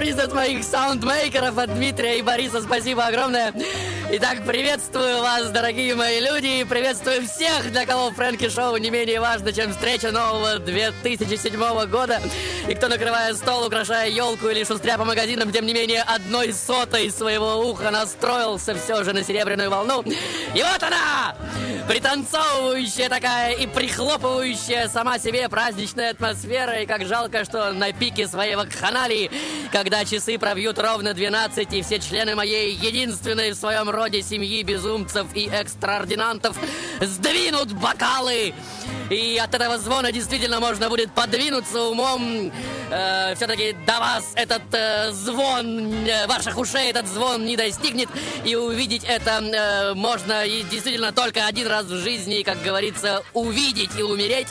сюрприз от моих саундмейкеров, от Дмитрия и Бориса. Спасибо огромное. Итак, приветствую вас, дорогие мои люди, и приветствую всех, для кого Фрэнки Шоу не менее важно, чем встреча нового 2007 года. И кто, накрывая стол, украшая елку или шустря по магазинам, тем не менее, одной сотой своего уха настроился все же на серебряную волну. И вот она! Пританцовывающая такая и прихлопывающая сама себе праздничная атмосфера. И как жалко, что на пике своей вакханалии, когда часы пробьют ровно 12, и все члены моей единственной в своем роде семьи безумцев и экстраординантов сдвинут бокалы. И от этого звона действительно можно будет подвинуться умом. Э, все-таки до вас этот э, звон, э, ваших ушей этот звон не достигнет. И увидеть это э, можно и действительно только один раз в жизни, как говорится, увидеть и умереть.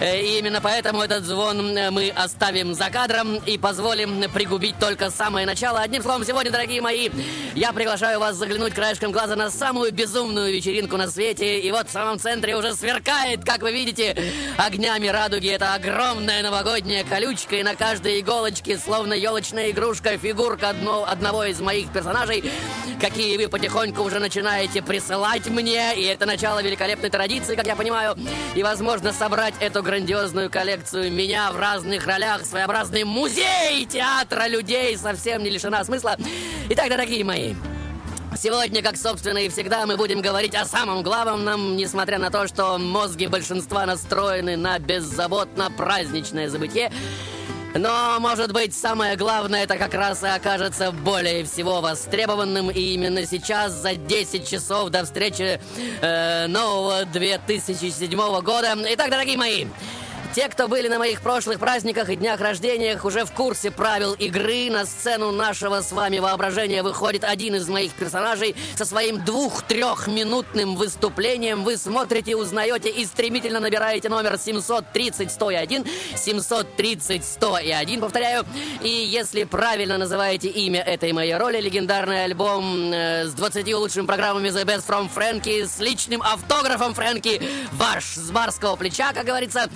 Э, И именно поэтому этот звон э, мы оставим за кадром и позволим пригубить только самое начало. Одним словом, сегодня, дорогие мои, я приглашаю вас заглянуть краешком глаза на самую безумную вечеринку на свете. И вот в самом центре уже сверкает, как вы видите, огнями радуги. Это огромная новогодняя колючка, и на каждой иголочке, словно елочная игрушка, фигурка одно, одного из моих персонажей, какие вы потихоньку уже начинаете присылать мне. И это начало великолепной традиции, как я понимаю. И, возможно, собрать эту грандиозную коллекцию меня в разных ролях, своеобразный музей театра людей совсем не лишена смысла. Итак, дорогие мои, Сегодня, как собственно и всегда, мы будем говорить о самом главном, несмотря на то, что мозги большинства настроены на беззаботно-праздничное забытие. Но, может быть, самое главное, это как раз и окажется более всего востребованным. И именно сейчас, за 10 часов до встречи э, нового 2007 года. Итак, дорогие мои, те, кто были на моих прошлых праздниках и днях рождениях, уже в курсе правил игры. На сцену нашего с вами воображения выходит один из моих персонажей со своим двух-трехминутным выступлением. Вы смотрите, узнаете и стремительно набираете номер 730-101. 730-101, повторяю. И если правильно называете имя этой моей роли, легендарный альбом э, с 20 лучшими программами The Best from Frankie, с личным автографом Фрэнки, ваш с барского плеча, как говорится,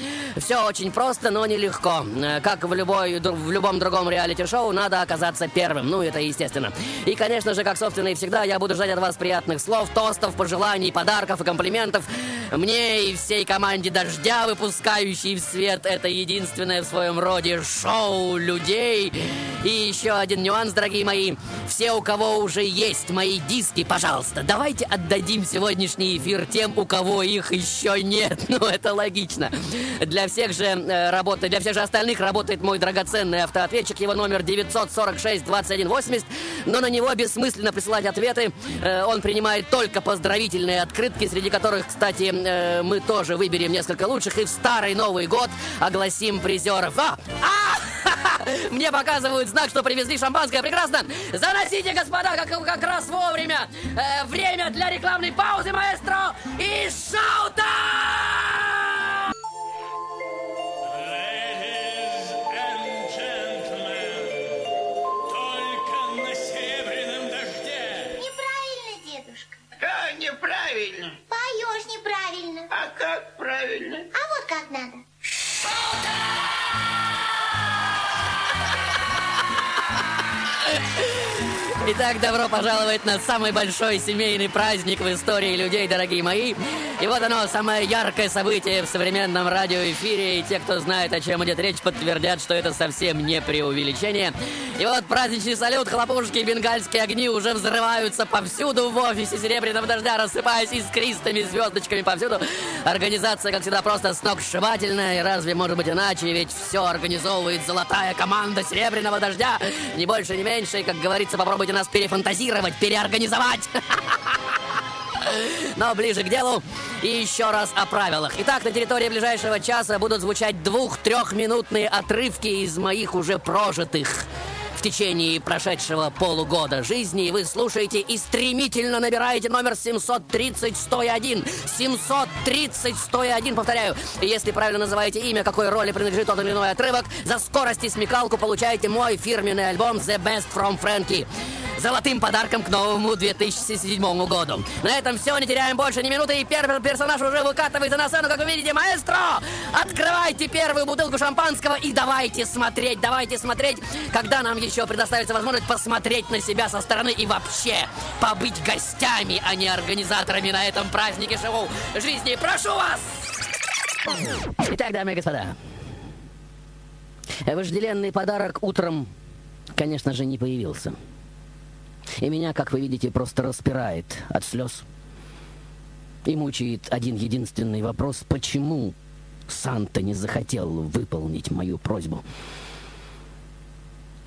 все очень просто, но нелегко. Э, Как в, любой, в любом другом реалити-шоу, надо оказаться первым. Ну, это естественно. И, конечно же, как собственно и всегда, я буду ждать от вас приятных слов, тостов, пожеланий, подарков и комплиментов. Мне и всей команде «Дождя», выпускающей в свет это единственное в своем роде шоу людей. И еще один нюанс, дорогие мои. Все, у кого уже есть мои диски, пожалуйста, давайте отдадим сегодняшний эфир тем, у кого их еще нет. Ну, это логично. Для всех же э, работает, для всех же остальных работает мой драгоценный автоответчик. Его номер 946-2180. Но на него бессмысленно присылать ответы. Э, он принимает только поздравительные открытки, среди которых, кстати, э, мы тоже выберем несколько лучших. И в старый Новый год огласим призеров. А! А! Мне показывают знак, что привезли шампанское. Прекрасно! Заносите, господа, как, как раз вовремя. Э, время для рекламной паузы, маэстро. И шоу-тайм! Правильно? А вот как надо. Итак, добро пожаловать на самый большой семейный праздник в истории людей, дорогие мои. И вот оно, самое яркое событие в современном радиоэфире. И те, кто знает, о чем идет речь, подтвердят, что это совсем не преувеличение. И вот праздничный салют, хлопушки, бенгальские огни уже взрываются повсюду в офисе Серебряного дождя, рассыпаясь искристыми звездочками повсюду. Организация, как всегда, просто сногсшибательная. И разве может быть иначе? Ведь все организовывает золотая команда Серебряного дождя. Не больше, не меньше. И, как говорится, попробуйте нас перефантазировать, переорганизовать. Но ближе к делу и еще раз о правилах. Итак, на территории ближайшего часа будут звучать двух-трехминутные отрывки из моих уже прожитых в течение прошедшего полугода жизни. Вы слушаете и стремительно набираете номер 730-101. 730-101, повторяю. Если правильно называете имя, какой роли принадлежит тот или иной отрывок, за скорость и смекалку получаете мой фирменный альбом The Best From Frankie золотым подарком к новому 2007 году. На этом все, не теряем больше ни минуты, и первый персонаж уже выкатывается на сцену, как вы видите, маэстро! Открывайте первую бутылку шампанского и давайте смотреть, давайте смотреть, когда нам еще предоставится возможность посмотреть на себя со стороны и вообще побыть гостями, а не организаторами на этом празднике шоу жизни. Прошу вас! Итак, дамы и господа, вожделенный подарок утром, конечно же, не появился. И меня, как вы видите, просто распирает от слез. И мучает один единственный вопрос, почему Санта не захотел выполнить мою просьбу.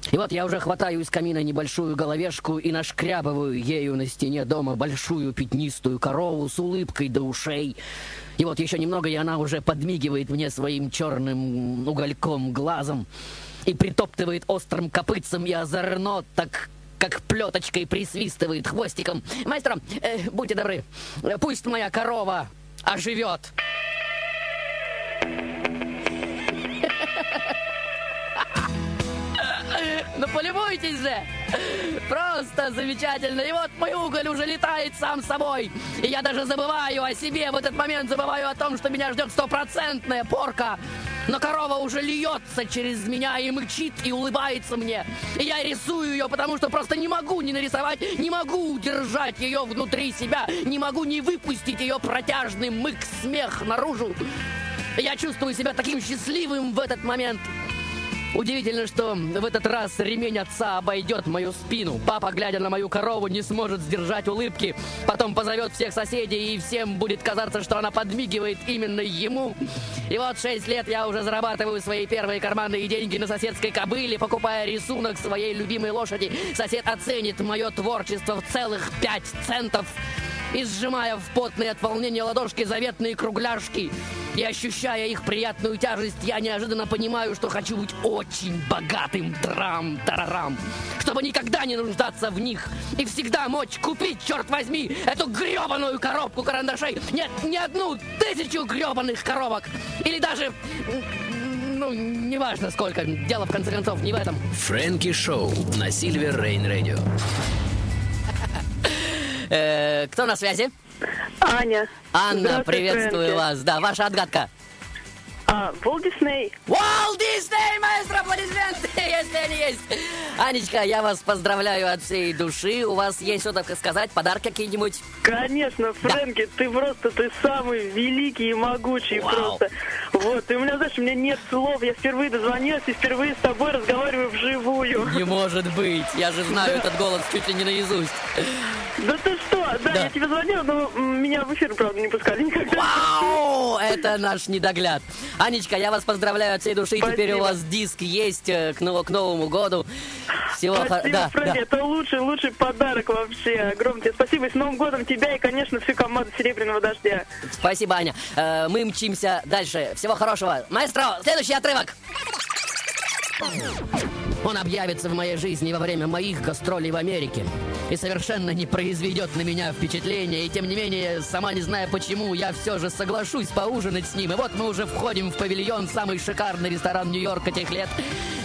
И вот я уже хватаю из камина небольшую головешку и нашкрябываю ею на стене дома большую пятнистую корову с улыбкой до ушей. И вот еще немного, и она уже подмигивает мне своим черным угольком глазом и притоптывает острым копытцем и озорно так как плеточкой присвистывает хвостиком. Мастер, э, будьте добры, пусть моя корова оживет. Ну полюбуйтесь же! Просто замечательно! И вот мой уголь уже летает сам собой! И я даже забываю о себе в этот момент, забываю о том, что меня ждет стопроцентная порка! Но корова уже льется через меня и мычит, и улыбается мне. И я рисую ее, потому что просто не могу не нарисовать, не могу удержать ее внутри себя, не могу не выпустить ее протяжный мык-смех наружу. Я чувствую себя таким счастливым в этот момент. Удивительно, что в этот раз ремень отца обойдет мою спину. Папа, глядя на мою корову, не сможет сдержать улыбки. Потом позовет всех соседей, и всем будет казаться, что она подмигивает именно ему. И вот шесть лет я уже зарабатываю свои первые карманные деньги на соседской кобыле, покупая рисунок своей любимой лошади. Сосед оценит мое творчество в целых пять центов и сжимая в потные от волнения ладошки заветные кругляшки. И ощущая их приятную тяжесть, я неожиданно понимаю, что хочу быть очень богатым трам-тарарам, чтобы никогда не нуждаться в них и всегда мочь купить, черт возьми, эту гребаную коробку карандашей. Нет, не одну, тысячу гребаных коробок. Или даже ну, неважно сколько. Дело, в конце концов, не в этом. Фрэнки Шоу на Сильвер Рейн Радио. Э, кто на связи? Аня. Анна, приветствую вас. Да, ваша отгадка. А, Дисней. Уолт Дисней, маэстро, аплодисменты, если они есть. Анечка, я вас поздравляю от всей души. У вас есть что так сказать, подарки какие-нибудь? Конечно, Фрэнки, ты просто, ты самый великий и могучий Вау. просто. Вот, и у меня, знаешь, у меня нет слов, я впервые дозвонилась и впервые с тобой разговариваю вживую. Не может быть, я же знаю этот голос чуть ли не наизусть. Да ты что? Да, Да. я тебе звонила, но меня в эфир, правда, не пускали никогда. Вау, это наш недогляд. Анечка, я вас поздравляю от всей души. Спасибо. Теперь у вас диск есть э, к, ново- к Новому году. Всего Спасибо, да, да. это лучший, лучший подарок вообще. Огромное тебе спасибо. И с Новым годом тебя и, конечно, всю команду Серебряного Дождя. Спасибо, Аня. Э, мы мчимся дальше. Всего хорошего. Маэстро, следующий отрывок. Он объявится в моей жизни во время моих гастролей в Америке и совершенно не произведет на меня впечатления. И тем не менее, сама не зная почему, я все же соглашусь поужинать с ним. И вот мы уже входим в павильон, самый шикарный ресторан Нью-Йорка тех лет.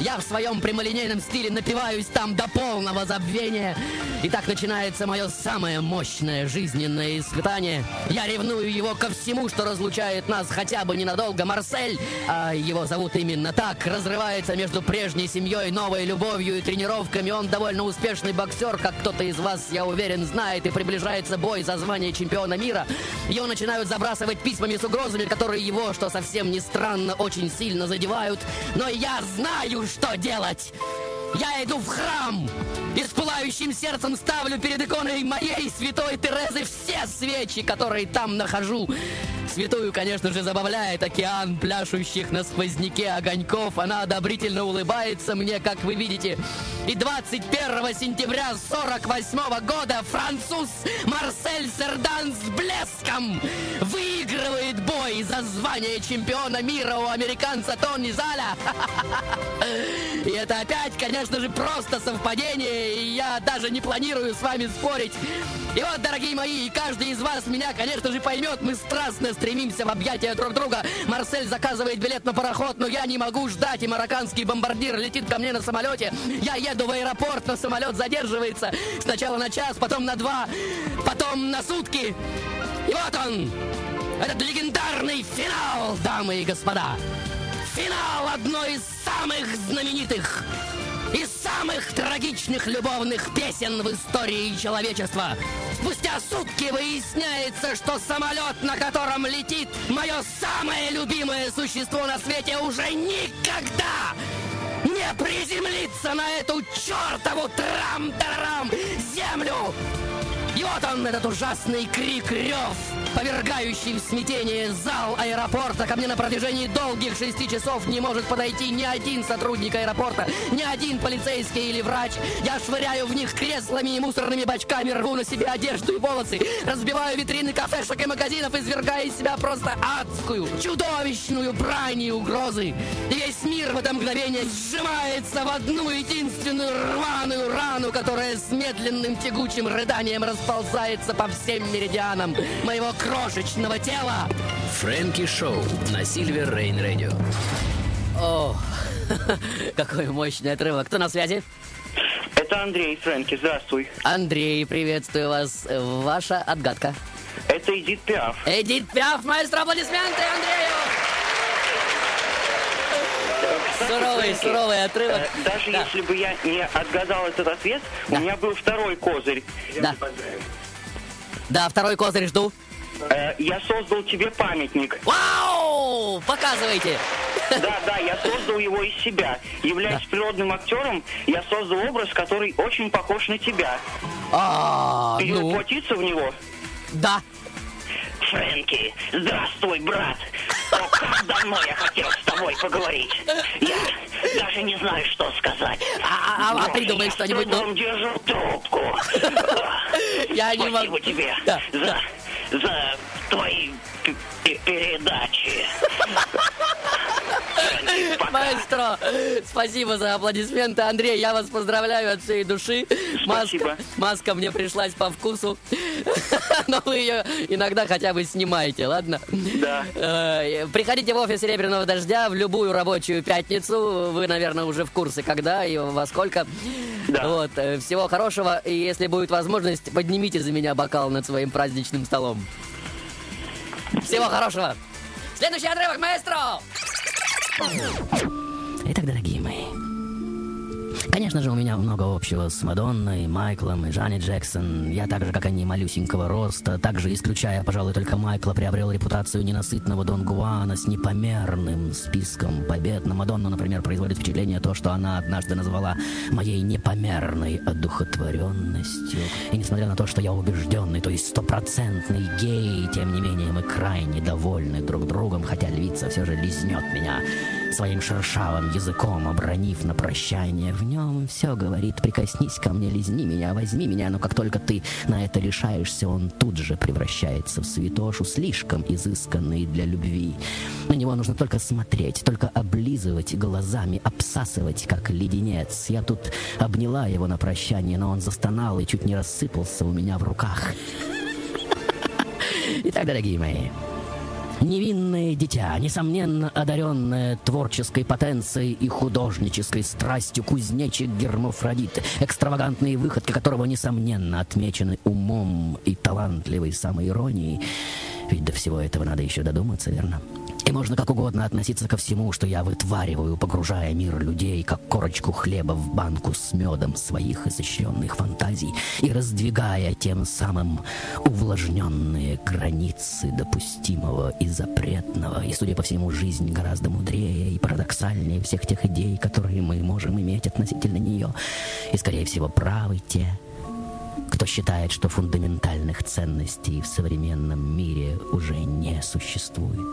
Я в своем прямолинейном стиле напиваюсь там до полного забвения. И так начинается мое самое мощное жизненное испытание. Я ревную его ко всему, что разлучает нас хотя бы ненадолго. Марсель, а его зовут именно так, разрывается между прежней семьей, новой любовью и тренировками. Он довольно успешный боксер, как кто-то из вас, я уверен, знает, и приближается бой за звание чемпиона мира. Его начинают забрасывать письмами с угрозами, которые его, что совсем не странно, очень сильно задевают. Но я знаю, что делать! Я иду в храм и с пылающим сердцем ставлю перед иконой моей святой Терезы все свечи, которые там нахожу. Святую, конечно же, забавляет океан пляшущих на сквозняке огоньков. Она одобрительно улыбается мне, как вы видите. И 21 сентября 48 года француз Марсель Сердан с блеском выигрывает бой за звание чемпиона мира у американца Тони Заля. И это опять, конечно же, просто совпадение, и я даже не планирую с вами спорить. И вот, дорогие мои, каждый из вас меня, конечно же, поймет, мы страстно стремимся в объятия друг друга. Марсель заказывает билет на пароход, но я не могу ждать, и марокканский бомбардир летит ко мне на самолете. Я еду в аэропорт, но самолет задерживается. Сначала на час, потом на два, потом на сутки. И вот он, этот легендарный финал, дамы и господа. Финал одной из самых знаменитых и самых трагичных любовных песен в истории человечества. Спустя сутки выясняется, что самолет, на котором летит мое самое любимое существо на свете, уже никогда не приземлится на эту чертову трам-тарам землю. И вот он, этот ужасный крик, рев, повергающий в смятение зал аэропорта. Ко мне на протяжении долгих шести часов не может подойти ни один сотрудник аэропорта, ни один полицейский или врач. Я швыряю в них креслами и мусорными бачками, рву на себе одежду и волосы, разбиваю витрины кафешек и магазинов, извергая из себя просто адскую, чудовищную брань и угрозы. Весь мир в это мгновение сжимается в одну единственную рваную рану, которая с медленным тягучим рыданием расползается по всем меридианам моего крошечного тела. Фрэнки Шоу на Сильвер Рейн Радио. О, какой мощный отрывок. Кто на связи? Это Андрей Фрэнки, здравствуй. Андрей, приветствую вас. Ваша отгадка. Это Эдит Пиаф. Эдит Пиаф, маэстро, аплодисменты Андрею! Суровый, суровый отрывок. э, Даже Да. если бы я не отгадал этот ответ, Да. у меня был второй козырь. Да. Да, второй козырь жду. Э, Я создал тебе памятник. Вау! Показывайте. Да, да, я создал его из себя. Являясь природным актером, я создал образ, который очень похож на тебя. А, Ты ну, в него? да. Фрэнки, здравствуй, брат. Как давно я хотел с тобой поговорить. Я даже не знаю, что сказать. А, а- а Вот, придумай я что-нибудь, с ну. держу трубку. Я не могу. тебе Да, за, за твои передачи. Маэстро, спасибо за аплодисменты. Андрей, я вас поздравляю от всей души. Маска, маска мне пришлась по вкусу. Но вы ее иногда хотя бы снимаете, ладно? Да. Э, Приходите в офис Серебряного Дождя в любую рабочую пятницу. Вы, наверное, уже в курсе, когда и во сколько. Да. Вот. э, Всего хорошего. И если будет возможность, поднимите за меня бокал над своим праздничным столом. Всего хорошего. Следующий отрывок, маэстро! Итак, дорогие мои, Конечно же, у меня много общего с Мадонной, Майклом и Джанет Джексон. Я так же, как они, малюсенького роста, также, исключая, пожалуй, только Майкла, приобрел репутацию ненасытного Дон Гуана с непомерным списком побед. На Мадонну, например, производит впечатление то, что она однажды назвала моей непомерной одухотворенностью. И несмотря на то, что я убежденный, то есть стопроцентный гей, тем не менее мы крайне довольны друг другом, хотя львица все же лизнет меня своим шершавым языком, обронив на прощание. В нем все говорит, прикоснись ко мне, лизни меня, возьми меня, но как только ты на это решаешься, он тут же превращается в святошу, слишком изысканный для любви. На него нужно только смотреть, только облизывать глазами, обсасывать, как леденец. Я тут обняла его на прощание, но он застонал и чуть не рассыпался у меня в руках. Итак, дорогие мои, Невинное дитя, несомненно одаренное творческой потенцией и художнической страстью кузнечик Гермафродит, экстравагантные выходки которого, несомненно, отмечены умом и талантливой самоиронией. Ведь до всего этого надо еще додуматься, верно? И можно как угодно относиться ко всему, что я вытвариваю, погружая мир людей, как корочку хлеба в банку с медом своих изощренных фантазий и раздвигая тем самым увлажненные границы допустимого и запретного. И, судя по всему, жизнь гораздо мудрее и парадоксальнее всех тех идей, которые мы можем иметь относительно нее. И, скорее всего, правы те, кто считает, что фундаментальных ценностей в современном мире уже не существует.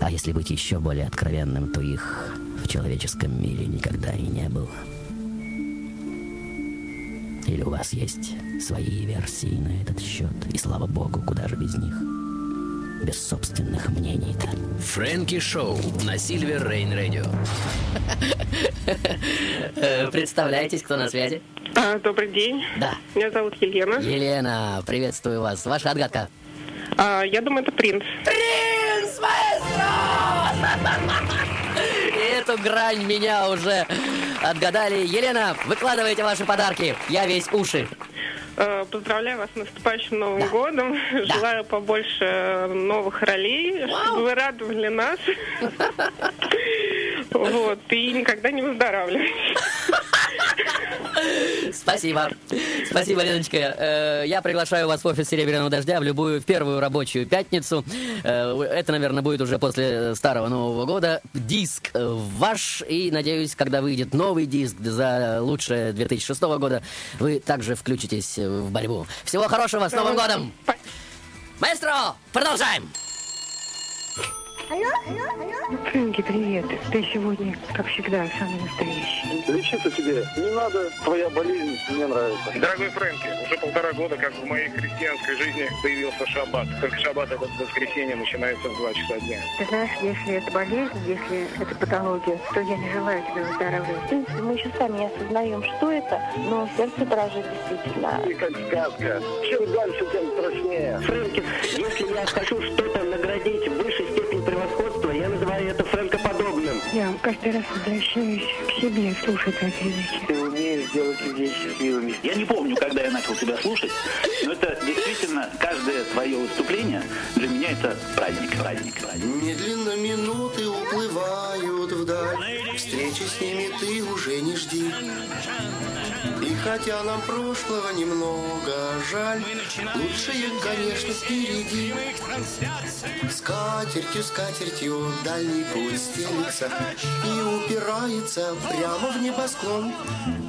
А если быть еще более откровенным, то их в человеческом мире никогда и не было. Или у вас есть свои версии на этот счет, и слава богу, куда же без них? Без собственных мнений-то. Фрэнки Шоу на Сильвер Рейн Радио. Представляетесь, кто на связи? А, добрый день. Да. Меня зовут Елена. Елена, приветствую вас. Ваша отгадка. А, я думаю, это принц. Принц! Эту грань меня уже отгадали. Елена, выкладывайте ваши подарки. Я весь уши. А, поздравляю вас с наступающим Новым годом. Желаю побольше новых ролей, чтобы вы радовали нас. Вот, и никогда не выздоравливайте. Спасибо. Спасибо, Леночка. Э, Я приглашаю вас в офис Серебряного дождя в любую в первую рабочую пятницу. Э, Это, наверное, будет уже после старого Нового года. Диск ваш. И, надеюсь, когда выйдет новый диск за лучшее 2006 года, вы также включитесь в борьбу. Всего хорошего, с Новым годом! Маэстро, продолжаем! Алло? Алло? Алло? Фрэнки, привет. Ты сегодня, как всегда, самый настоящий. Лечиться тебе не надо, твоя болезнь мне нравится. Дорогой Фрэнки, уже полтора года, как в моей христианской жизни появился шаббат. Только шаббат это воскресенье начинается в 2 часа дня. Ты знаешь, если это болезнь, если это патология, то я не желаю тебе выздоравливать. В принципе, мы еще сами не осознаем, что это, но сердце дрожит действительно. И как сказка. Чем дальше, тем страшнее. Фрэнки, если я хочу что-то это фрэнкоподобным. Я каждый раз возвращаюсь к себе, слушая твои передачи. Ты умеешь делать людей счастливыми. Я не помню, когда я начал тебя слушать, но это действительно каждое твое выступление для меня это праздник, праздник, праздник. Медленно минуты уплывают вдаль. Встречи с ними ты уже не жди. И хотя нам прошлого немного жаль Лучшее, конечно, впереди. Скатертью, скатертью дальний путь стелится И упирается прямо в небосклон.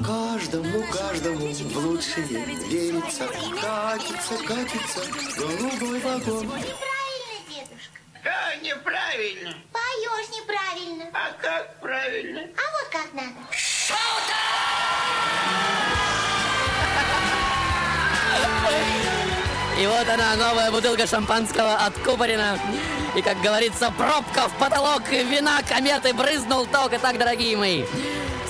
Каждому, каждому в лучшее верится. Катится, катится голубой вагон неправильно. Поешь неправильно. А как правильно? А вот как надо. И вот она, новая бутылка шампанского от Купорина. И, как говорится, пробка в потолок вина кометы брызнул ток. Итак, дорогие мои,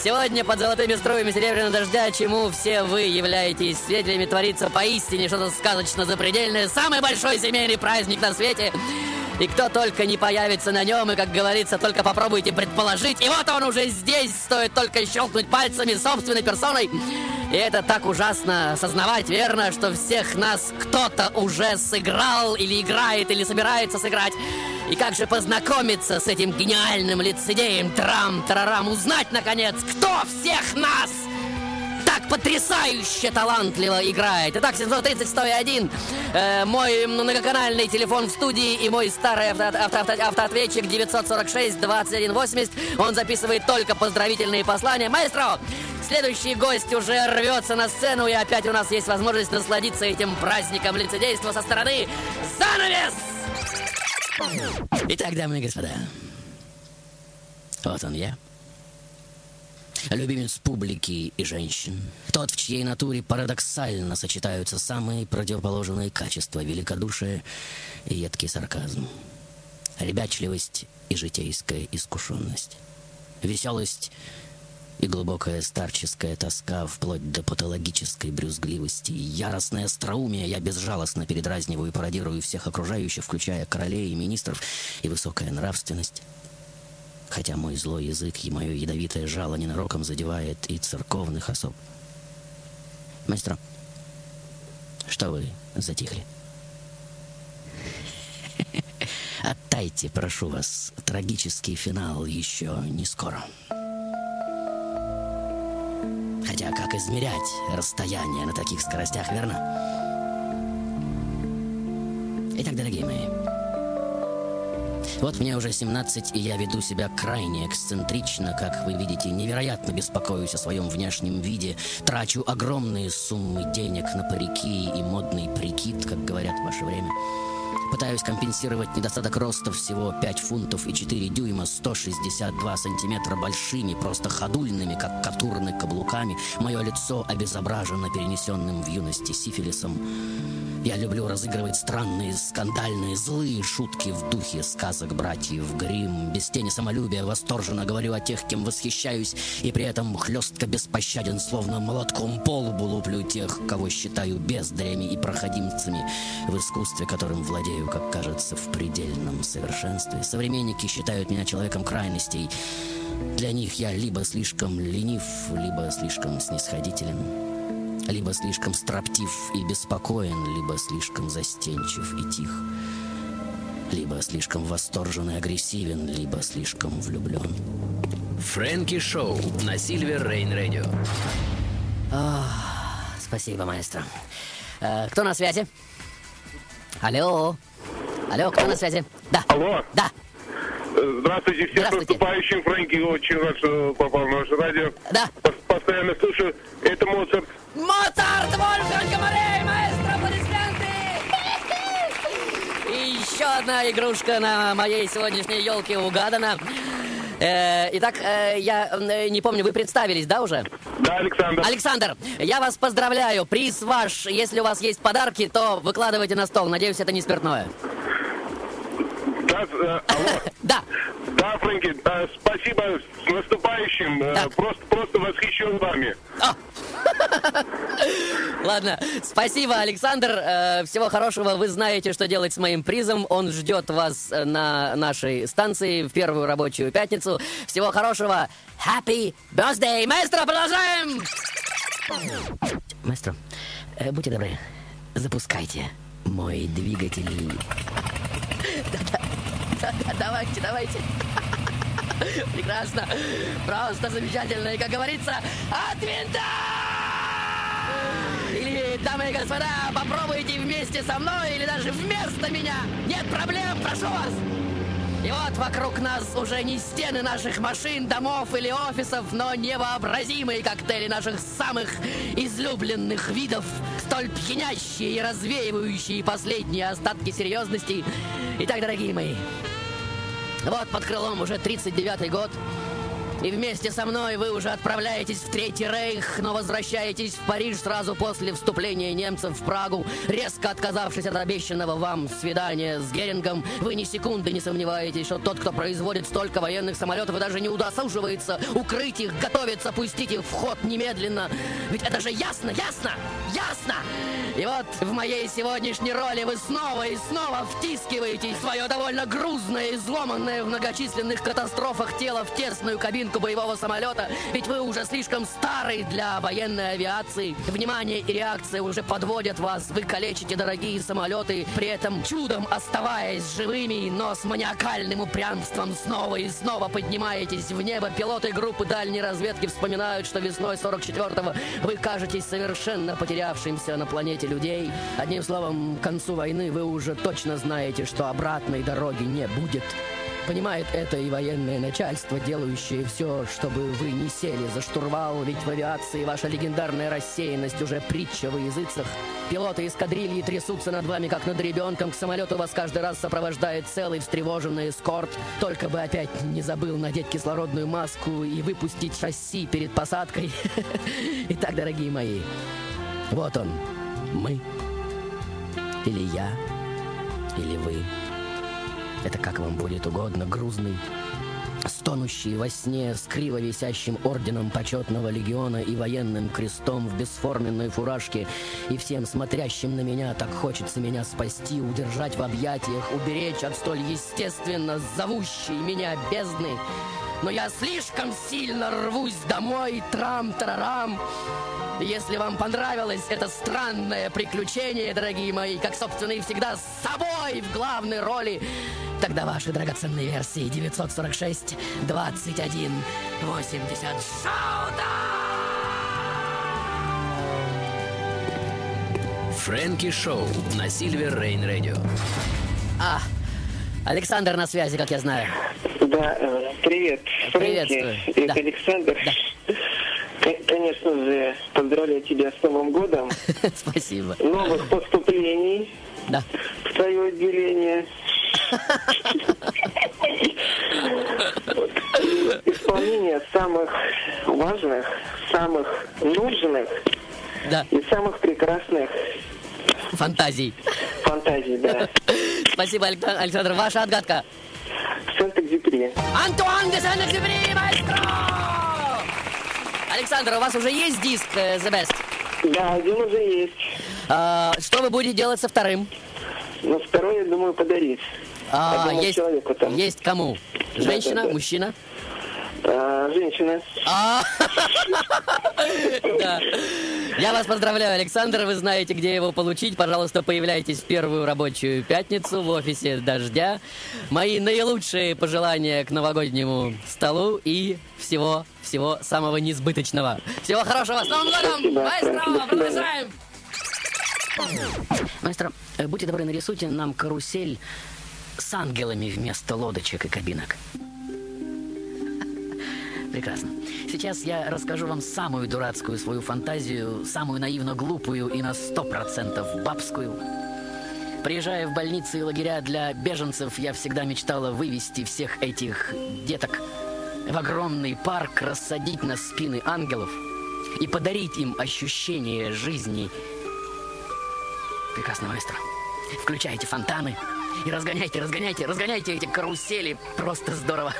сегодня под золотыми струями серебряного дождя, чему все вы являетесь свидетелями, творится поистине что-то сказочно запредельное. Самый большой семейный праздник на свете. И кто только не появится на нем, и, как говорится, только попробуйте предположить. И вот он уже здесь, стоит только щелкнуть пальцами собственной персоной. И это так ужасно осознавать, верно, что всех нас кто-то уже сыграл, или играет, или собирается сыграть. И как же познакомиться с этим гениальным лицедеем, трам-тарарам, узнать, наконец, кто всех нас так потрясающе талантливо играет. Итак, 730-101, э, мой многоканальный телефон в студии и мой старый авто, авто, авто, автоответчик 946-2180. Он записывает только поздравительные послания. Маэстро, следующий гость уже рвется на сцену, и опять у нас есть возможность насладиться этим праздником лицедейства со стороны занавес! Итак, дамы и господа, вот он я. Любимец публики и женщин. Тот, в чьей натуре парадоксально сочетаются самые противоположные качества великодушие и едкий сарказм. Ребячливость и житейская искушенность. Веселость и глубокая старческая тоска вплоть до патологической брюзгливости. Яростное остроумие я безжалостно передразниваю и пародирую всех окружающих, включая королей и министров, и высокая нравственность. Хотя мой злой язык и мое ядовитое жало ненароком задевает и церковных особ. Мастер, что вы затихли? От ожидайте, прошу вас, трагический финал еще не скоро. Хотя как измерять расстояние на таких скоростях, верно? Итак, дорогие мои, вот мне уже 17, и я веду себя крайне эксцентрично, как вы видите, невероятно беспокоюсь о своем внешнем виде, трачу огромные суммы денег на парики и модный прикид, как говорят в ваше время. Пытаюсь компенсировать недостаток роста всего 5 фунтов и 4 дюйма, 162 сантиметра большими, просто ходульными, как катурны каблуками. Мое лицо обезображено перенесенным в юности сифилисом. Я люблю разыгрывать странные, скандальные, злые шутки в духе сказок братьев Грим. Без тени самолюбия восторженно говорю о тех, кем восхищаюсь, и при этом хлестко беспощаден, словно молотком по лбу луплю тех, кого считаю бездарями и проходимцами в искусстве, которым владею, как кажется, в предельном совершенстве. Современники считают меня человеком крайностей. Для них я либо слишком ленив, либо слишком снисходителен. Либо слишком строптив и беспокоен, либо слишком застенчив и тих. Либо слишком восторжен и агрессивен, либо слишком влюблен. Фрэнки Шоу на Сильвер Рейн Радио. Спасибо, маэстро. Э, кто на связи? Алло. Алло, кто на связи? Да. Алло. Да. Здравствуйте всем Здравствуйте. наступающим. Фрэнки, очень рад, что попал на наше радио. Да. Пос- Постоянно слушаю. Это Моцарт. Моцарт, Вольфганг Амарей, маэстро, аплодисменты! И еще одна игрушка на моей сегодняшней елке угадана. Э, итак, э, я э, не помню, вы представились, да, уже? Да, Александр. Александр, я вас поздравляю. Приз ваш. Если у вас есть подарки, то выкладывайте на стол. Надеюсь, это не спиртное. Да, э, алло. Да. Да, Фрэнки, спасибо с наступающим. Э, Просто, просто восхищен вами. Ладно, спасибо, Александр. Э, Всего хорошего. Вы знаете, что делать с моим призом. Он ждет вас на нашей станции в первую рабочую пятницу. Всего хорошего. Happy birthday! Маэстро, продолжаем! Маэстро, будьте добры, запускайте мой двигатель. Да-да, давайте, давайте. Прекрасно. Просто замечательно. И, как говорится, от винта! Или, дамы и господа, попробуйте вместе со мной или даже вместо меня. Нет проблем, прошу вас. И вот вокруг нас уже не стены наших машин, домов или офисов, но невообразимые коктейли наших самых излюбленных видов, столь пьянящие и развеивающие последние остатки серьезности. Итак, дорогие мои, вот под крылом уже 39-й год. И вместе со мной вы уже отправляетесь в Третий Рейх, но возвращаетесь в Париж сразу после вступления немцев в Прагу, резко отказавшись от обещанного вам свидания с Герингом. Вы ни секунды не сомневаетесь, что тот, кто производит столько военных самолетов и даже не удосуживается укрыть их, готовится пустить их в ход немедленно. Ведь это же ясно, ясно, ясно! И вот в моей сегодняшней роли вы снова и снова втискиваете свое довольно грузное, изломанное в многочисленных катастрофах тело в тесную кабинку боевого самолета, ведь вы уже слишком старый для военной авиации. Внимание и реакция уже подводят вас, вы калечите дорогие самолеты, при этом чудом оставаясь живыми, но с маниакальным упрямством снова и снова поднимаетесь в небо. Пилоты группы дальней разведки вспоминают, что весной 44-го вы кажетесь совершенно потерявшимся на планете людей. Одним словом, к концу войны вы уже точно знаете, что обратной дороги не будет. Понимает это и военное начальство, делающее все, чтобы вы не сели за штурвал, ведь в авиации ваша легендарная рассеянность уже притча во языцах. Пилоты эскадрильи трясутся над вами, как над ребенком. К самолету вас каждый раз сопровождает целый встревоженный эскорт. Только бы опять не забыл надеть кислородную маску и выпустить шасси перед посадкой. Итак, дорогие мои, вот он, мы. Или я, или вы. Это как вам будет угодно, грузный, стонущий во сне с криво висящим орденом почетного легиона и военным крестом в бесформенной фуражке, и всем смотрящим на меня так хочется меня спасти, удержать в объятиях, уберечь от столь естественно зовущей меня бездны. Но я слишком сильно рвусь домой, трам-тарарам. Если вам понравилось это странное приключение, дорогие мои, как, собственно, и всегда, с собой в главной роли, Тогда ваши драгоценные версии 946 21 80 Фрэнки Шоу на Сильвер Рейн Радио. А, Александр на связи, как я знаю. Да, э, привет, Приветствую. Фрэнки. Это Да. Александр. К- Конечно же, поздравляю тебя с Новым годом. Спасибо. Новых поступлений Да. в твое отделение. Исполнение самых важных, самых нужных Да. и самых прекрасных Фантазий. фантазий, да. Спасибо, Алек- Александр. Ваша отгадка. Сент-Экзюпери. Антуан де Сен-Экзюпери, маэстро! Александр, у вас уже есть диск э, The Best? Да, один уже есть. А, что вы будете делать со вторым? Но второй, я думаю, подарить. А, есть, человеку там. есть кому? Женщина, Да, да, да. мужчина? А, женщина. А, да. Я вас поздравляю, Александр. Вы знаете, где его получить. Пожалуйста, появляйтесь в первую рабочую пятницу в офисе «Дождя». Мои наилучшие пожелания к новогоднему столу и всего, всего самого несбыточного. Всего хорошего. С Новым годом! Маэстро, продолжаем! Маэстро, э, будьте добры, нарисуйте нам карусель с ангелами вместо лодочек и кабинок. Прекрасно. Сейчас я расскажу вам самую дурацкую свою фантазию, самую наивно глупую и на сто процентов бабскую. Приезжая в больницы и лагеря для беженцев, я всегда мечтала вывести всех этих деток в огромный парк, рассадить на спины ангелов и подарить им ощущение жизни. Прекрасно, маэстро. Включайте фонтаны и разгоняйте, разгоняйте, разгоняйте эти карусели. Просто здорово.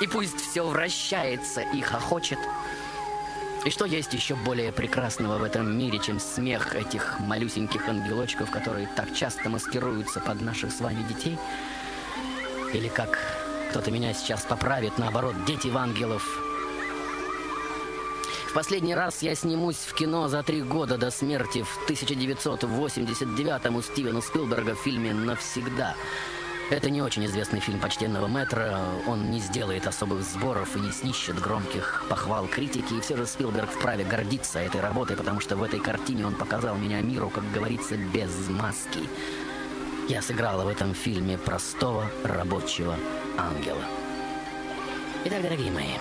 И пусть все вращается и хохочет. И что есть еще более прекрасного в этом мире, чем смех этих малюсеньких ангелочков, которые так часто маскируются под наших с вами детей? Или как кто-то меня сейчас поправит, наоборот, дети в ангелов. Последний раз я снимусь в кино за три года до смерти в 1989 у Стивена Спилберга в фильме «Навсегда». Это не очень известный фильм почтенного метра. Он не сделает особых сборов и не снищет громких похвал критики. И все же Спилберг вправе гордиться этой работой, потому что в этой картине он показал меня миру, как говорится, без маски. Я сыграла в этом фильме простого рабочего ангела. Итак, дорогие мои,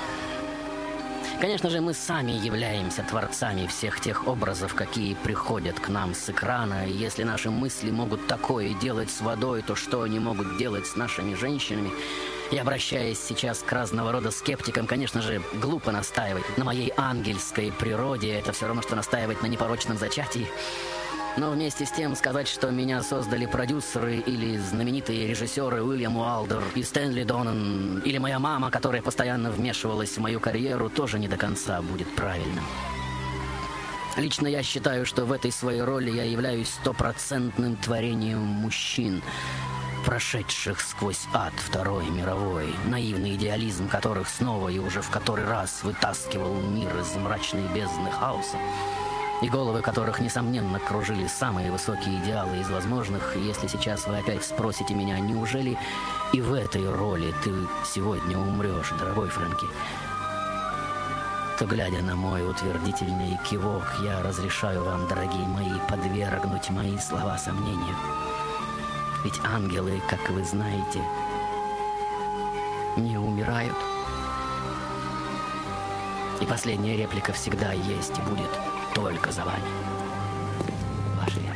Конечно же, мы сами являемся творцами всех тех образов, какие приходят к нам с экрана. И если наши мысли могут такое делать с водой, то что они могут делать с нашими женщинами? И обращаясь сейчас к разного рода скептикам, конечно же, глупо настаивать на моей ангельской природе. Это все равно, что настаивать на непорочном зачатии. Но вместе с тем сказать, что меня создали продюсеры или знаменитые режиссеры Уильям Уалдер и Стэнли Донан, или моя мама, которая постоянно вмешивалась в мою карьеру, тоже не до конца будет правильным. Лично я считаю, что в этой своей роли я являюсь стопроцентным творением мужчин, прошедших сквозь ад Второй мировой, наивный идеализм которых снова и уже в который раз вытаскивал мир из мрачной бездны хаоса и головы которых, несомненно, кружили самые высокие идеалы из возможных. Если сейчас вы опять спросите меня, неужели и в этой роли ты сегодня умрешь, дорогой Фрэнки, то, глядя на мой утвердительный кивок, я разрешаю вам, дорогие мои, подвергнуть мои слова сомнению. Ведь ангелы, как вы знаете, не умирают. И последняя реплика всегда есть и будет только за вами.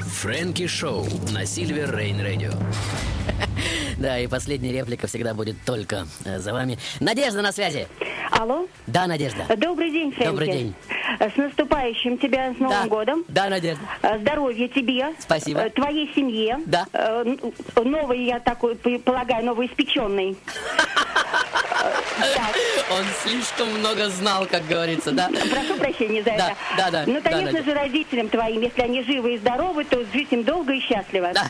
Фрэнки Шоу на Сильвер Рейн Радио. Да, и последняя реплика всегда будет только э, за вами. Надежда на связи. Алло? Да, Надежда. Добрый день, Фрэнки. Добрый день. С наступающим тебя с Новым Да. годом. Да, Надежда. Э, Здоровья тебе. Спасибо. Э, Твоей семье. Да. Новый, я такой полагаю, новоиспеченный. Он слишком много знал, как говорится, да? Прошу прощения за Да, это. да, да, Ну, да, конечно Надя. же, родителям твоим, если они живы и здоровы, то жить им долго и счастливо.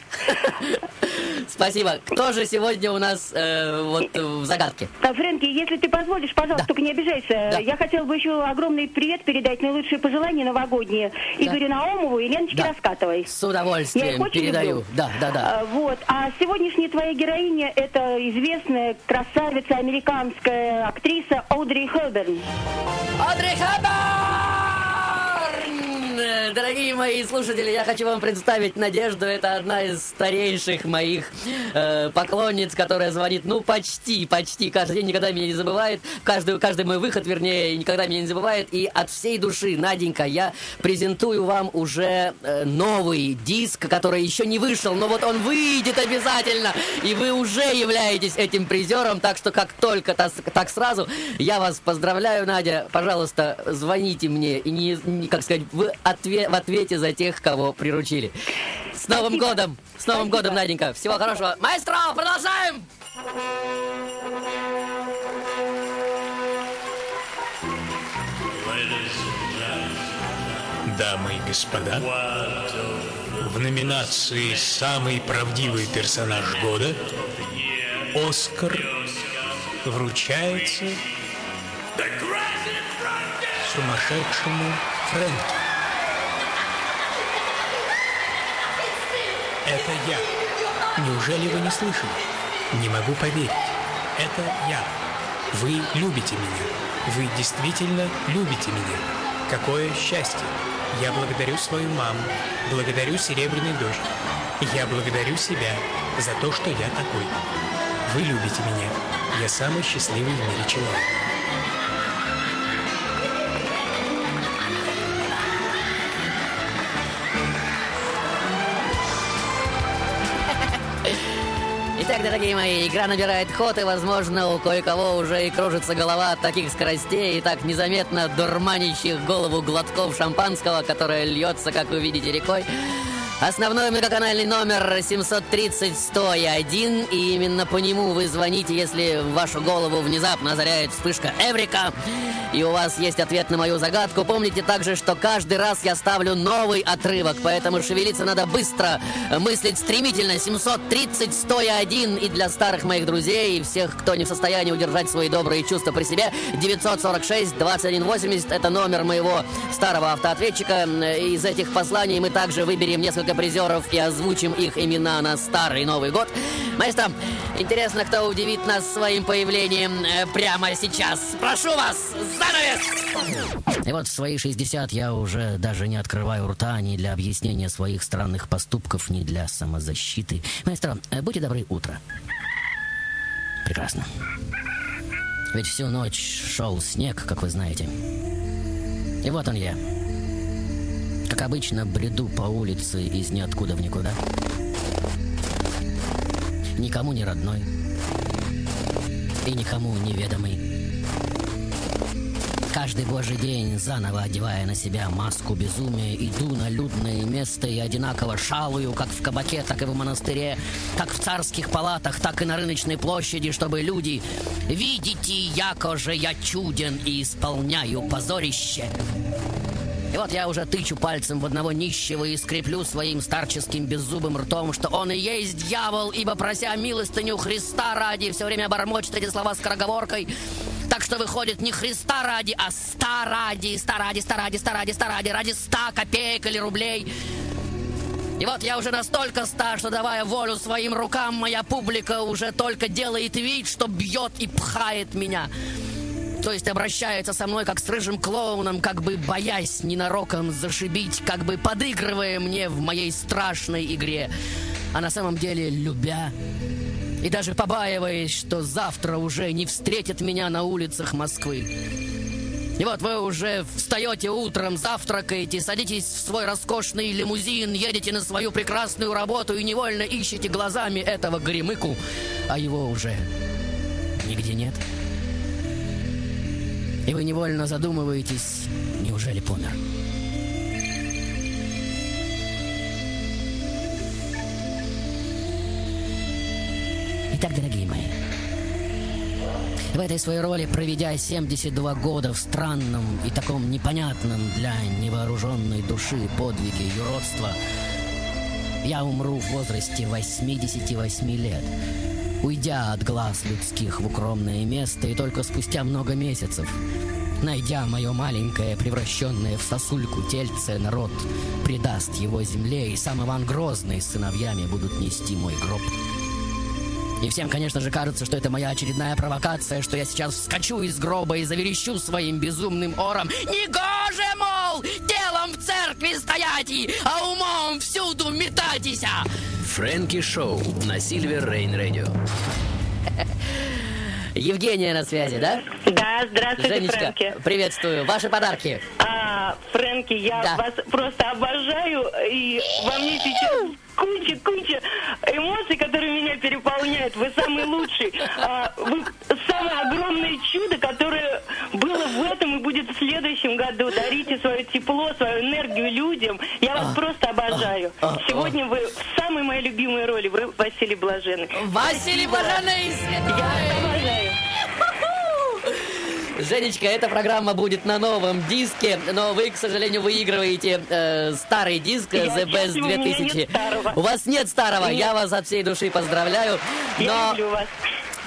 Спасибо. Кто же сегодня у нас э, вот в загадке? А, Фрэнки, если ты позволишь, пожалуйста, только не обижайся. Я хотела бы еще огромный привет передать, наилучшие пожелания новогодние Игорю Наумову и Леночке Раскатовой. С Я их удовольствием очень передаю. люблю. Да, да, да. А, Вот. А сегодняшняя твоя героиня – это известная красавица, американская актриса Одри Хелберн. Одри Э, Дорогие мои слушатели, я хочу вам представить Надежду. Это одна из старейших моих э, поклонниц, которая звонит, ну, почти, почти каждый день, никогда меня не забывает. Каждый, каждый мой выход, вернее, никогда меня не забывает. И от всей души, Наденька, я презентую вам уже э, новый диск, который еще не вышел, но вот он выйдет обязательно. И вы уже являетесь этим призером, так что как только так, так сразу, я вас поздравляю, Надя. Пожалуйста, звоните мне и не, не, как сказать, в, отве- в ответе за тех, кого приручили. С Новым годом! С Новым годом, Наденька! Всего хорошего! Маэстро, продолжаем! Дамы и господа, в номинации «Самый правдивый персонаж года» Оскар вручается сумасшедшему Фрэнку. Это я. Неужели вы не слышали? Не могу поверить. Это я. Вы любите меня. Вы действительно любите меня. Какое счастье. Я благодарю свою маму, благодарю Серебряный дождь. Я благодарю себя за то, что я такой. Вы любите меня. Я самый счастливый в мире человек. Дорогие мои, игра набирает ход, и, возможно, у кое-кого уже и кружится голова от таких скоростей и так незаметно дурманящих голову глотков шампанского, которое льется, как вы видите, рекой. Основной многоканальный номер 730-101, и именно по нему вы звоните, если в вашу голову внезапно озаряет вспышка Эврика, и у вас есть ответ на мою загадку. Помните также, что каждый раз я ставлю новый отрывок, поэтому шевелиться надо быстро, мыслить стремительно. 730-101, и для старых моих друзей, и всех, кто не в состоянии удержать свои добрые чувства при себе, 946-2180, это номер моего старого автоответчика. Из этих посланий мы также выберем несколько призеров и озвучим их имена на Старый Новый год. Маэстро, интересно, кто удивит нас своим появлением э, прямо сейчас. Прошу вас, занавес! И вот в свои 60 я уже даже не открываю рта ни для объяснения своих странных поступков, ни для самозащиты. Маэстро, э, будьте добры, утро. Прекрасно. Ведь всю ночь шел снег, как вы знаете. И вот он я. Как обычно, бреду по улице из ниоткуда в никуда. Никому не родной. И никому неведомый. Каждый божий день, заново одевая на себя маску безумия, иду на людное место и одинаково шалую, как в кабаке, так и в монастыре, как в царских палатах, так и на рыночной площади, чтобы люди «Видите, яко же я чуден и исполняю позорище». И вот я уже тычу пальцем в одного нищего и скреплю своим старческим беззубым ртом, что он и есть дьявол, ибо прося милостыню Христа ради, все время бормочет эти слова скороговоркой. Так что выходит не Христа ради, а ста ради, ста ради, ста ради, ста ради, ста ради, ради ста копеек или рублей. И вот я уже настолько ста, что давая волю своим рукам, моя публика уже только делает вид, что бьет и пхает меня. То есть обращается со мной как с рыжим клоуном, как бы боясь ненароком зашибить, как бы подыгрывая мне в моей страшной игре. А на самом деле любя и даже побаиваясь, что завтра уже не встретит меня на улицах Москвы. И вот вы уже встаете утром, завтракаете, садитесь в свой роскошный лимузин, едете на свою прекрасную работу и невольно ищете глазами этого горемыку, а его уже нигде нет. И вы невольно задумываетесь, неужели помер? Итак, дорогие мои, в этой своей роли, проведя 72 года в странном и таком непонятном для невооруженной души подвиге юродства, Я умру в возрасте 88 лет, уйдя от глаз людских в укромное место и только спустя много месяцев, найдя мое маленькое, превращенное в сосульку тельце, народ предаст его земле, и сам Иван Грозный с сыновьями будут нести мой гроб. И всем, конечно же, кажется, что это моя очередная провокация, что я сейчас вскочу из гроба и заверещу своим безумным ором «Негоже, мол, телом в церкви стоять, а умом всюду метатися!» Фрэнки Шоу на Сильвер Рейн Радио. Евгения на связи, да? Да, здравствуйте, Женечка, Фрэнки. приветствую. Ваши подарки. А, Фрэнки, я Да. вас просто обожаю, и во мне сейчас куча-куча эмоций, которые меня переполняют. Вы самый лучший. А, вы самое огромное чудо, которое было в этом и будет в следующем году. Дарите свое тепло, свою энергию людям. Я вас просто обожаю. а, Сегодня вы в самой моей любимой роли. Вы Василий Блаженный. Василий Блаженный, Света! Я вас обожаю. Женечка, эта программа будет на новом диске, но вы, к сожалению, выигрываете э, старый диск Я The Best счастлива, у меня нет 2000. старого. У вас нет старого, Нет. я вас от всей души поздравляю. Я Но люблю вас.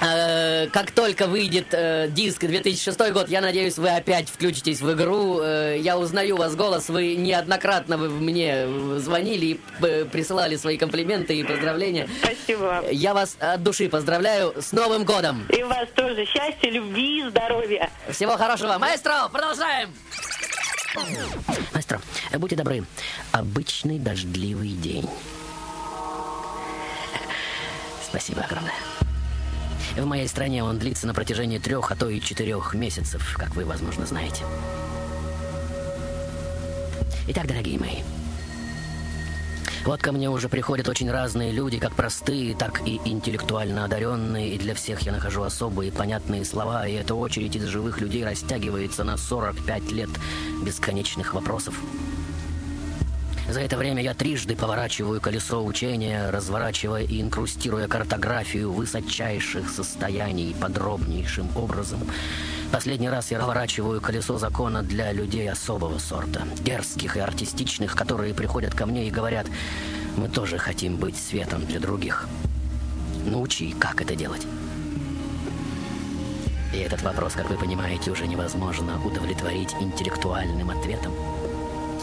Э, как только выйдет э, диск 2006 год, я надеюсь, вы опять включитесь в игру. Э, я узнаю вас голос, вы неоднократно вы мне звонили и э, присылали свои комплименты и поздравления. Спасибо вам. Я вас от души поздравляю с Новым годом! И вас тоже счастья, любви, здоровья. Всего хорошего. Маэстро, продолжаем. Маэстро, будьте добры. Обычный дождливый день. Спасибо огромное. В моей стране он длится на протяжении трех, а то и четырех месяцев, как вы, возможно, знаете. Итак, дорогие мои, вот ко мне уже приходят очень разные люди, как простые, так и интеллектуально одаренные, и для всех я нахожу особые понятные слова, и эта очередь из живых людей растягивается на 45 лет бесконечных вопросов. За это время я трижды поворачиваю колесо учения, разворачивая и инкрустируя картографию высочайших состояний подробнейшим образом. Последний раз я разворачиваю колесо закона для людей особого сорта, дерзких и артистичных, которые приходят ко мне и говорят, мы тоже хотим быть светом для других. Научи, как это делать. И этот вопрос, как вы понимаете, уже невозможно удовлетворить интеллектуальным ответом.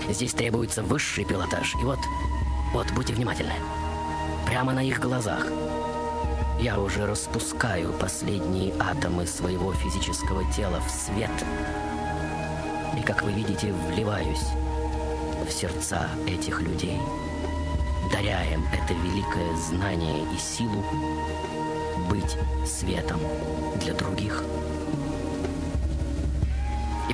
Здесь требуется высший пилотаж. И вот, вот, будьте внимательны. Прямо на их глазах я уже распускаю последние атомы своего физического тела в свет. И, как вы видите, вливаюсь в сердца этих людей, даря им это великое знание и силу быть светом для других.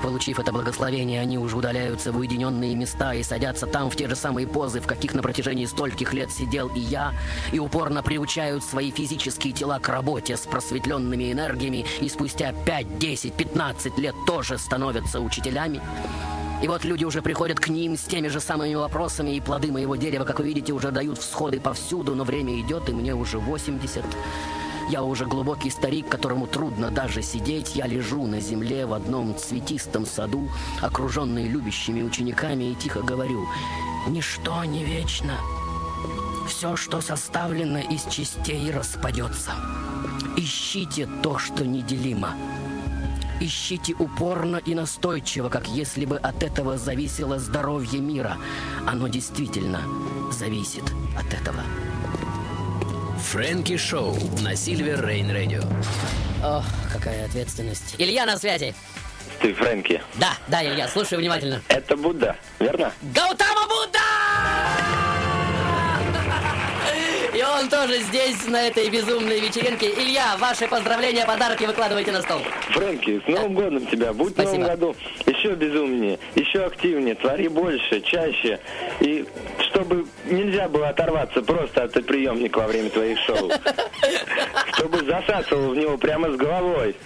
Получив это благословение, они уже удаляются в уединенные места и садятся там в те же самые позы, в каких на протяжении стольких лет сидел и я, и упорно приучают свои физические тела к работе с просветленными энергиями, и спустя 5, 10, 15 лет тоже становятся учителями. И вот люди уже приходят к ним с теми же самыми вопросами, и плоды моего дерева, как вы видите, уже дают всходы повсюду, но время идет, и мне уже 80. Я уже глубокий старик, которому трудно даже сидеть. Я лежу на земле в одном цветистом саду, окруженный любящими учениками, и тихо говорю, «Ничто не вечно. Все, что составлено из частей, распадется. Ищите то, что неделимо. Ищите упорно и настойчиво, как если бы от этого зависело здоровье мира. Оно действительно зависит от этого». Фрэнки Шоу на Сильвер Рейн Радио. Ох, какая ответственность. Илья на связи. Ты Фрэнки. Да, да, Илья, слушаю внимательно. Это Будда, верно? Гаутама Будда! Он тоже здесь, на этой безумной вечеринке. Илья, ваши поздравления, подарки выкладывайте на стол. Фрэнки, с Новым годом тебя. Будь Спасибо. в Новом году еще безумнее, еще активнее, твори больше, чаще. И чтобы нельзя было оторваться просто от приемника во время твоих шоу. Чтобы засасывал в него прямо с головой.